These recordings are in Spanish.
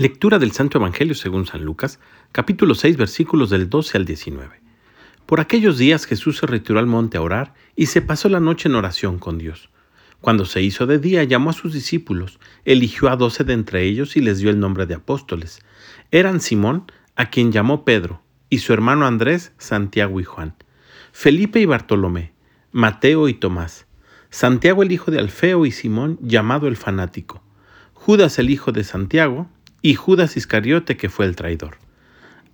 Lectura del Santo Evangelio según San Lucas, capítulo 6, versículos del 12 al 19. Por aquellos días Jesús se retiró al monte a orar y se pasó la noche en oración con Dios. Cuando se hizo de día, llamó a sus discípulos, eligió a doce de entre ellos y les dio el nombre de apóstoles. Eran Simón, a quien llamó Pedro, y su hermano Andrés, Santiago y Juan, Felipe y Bartolomé, Mateo y Tomás, Santiago el hijo de Alfeo y Simón, llamado el fanático, Judas el hijo de Santiago, y Judas Iscariote que fue el traidor.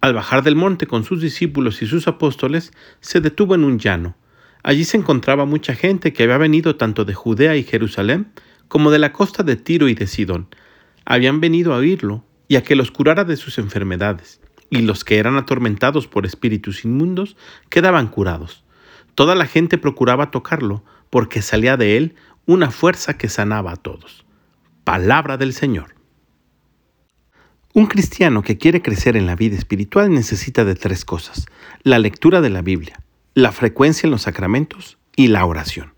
Al bajar del monte con sus discípulos y sus apóstoles, se detuvo en un llano. Allí se encontraba mucha gente que había venido tanto de Judea y Jerusalén como de la costa de Tiro y de Sidón. Habían venido a oírlo y a que los curara de sus enfermedades, y los que eran atormentados por espíritus inmundos quedaban curados. Toda la gente procuraba tocarlo, porque salía de él una fuerza que sanaba a todos. Palabra del Señor. Un cristiano que quiere crecer en la vida espiritual necesita de tres cosas. La lectura de la Biblia, la frecuencia en los sacramentos y la oración.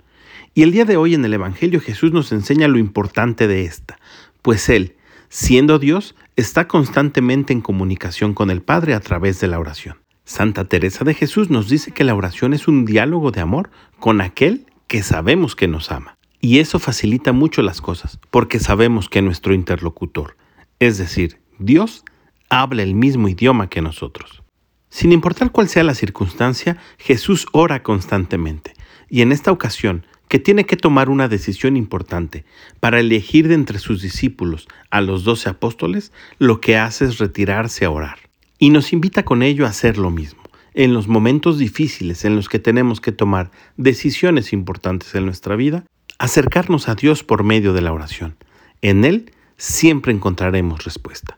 Y el día de hoy en el Evangelio Jesús nos enseña lo importante de esta, pues Él, siendo Dios, está constantemente en comunicación con el Padre a través de la oración. Santa Teresa de Jesús nos dice que la oración es un diálogo de amor con aquel que sabemos que nos ama. Y eso facilita mucho las cosas, porque sabemos que nuestro interlocutor, es decir, Dios habla el mismo idioma que nosotros. Sin importar cuál sea la circunstancia, Jesús ora constantemente, y en esta ocasión, que tiene que tomar una decisión importante para elegir de entre sus discípulos a los doce apóstoles, lo que hace es retirarse a orar. Y nos invita con ello a hacer lo mismo. En los momentos difíciles en los que tenemos que tomar decisiones importantes en nuestra vida, acercarnos a Dios por medio de la oración. En Él siempre encontraremos respuesta.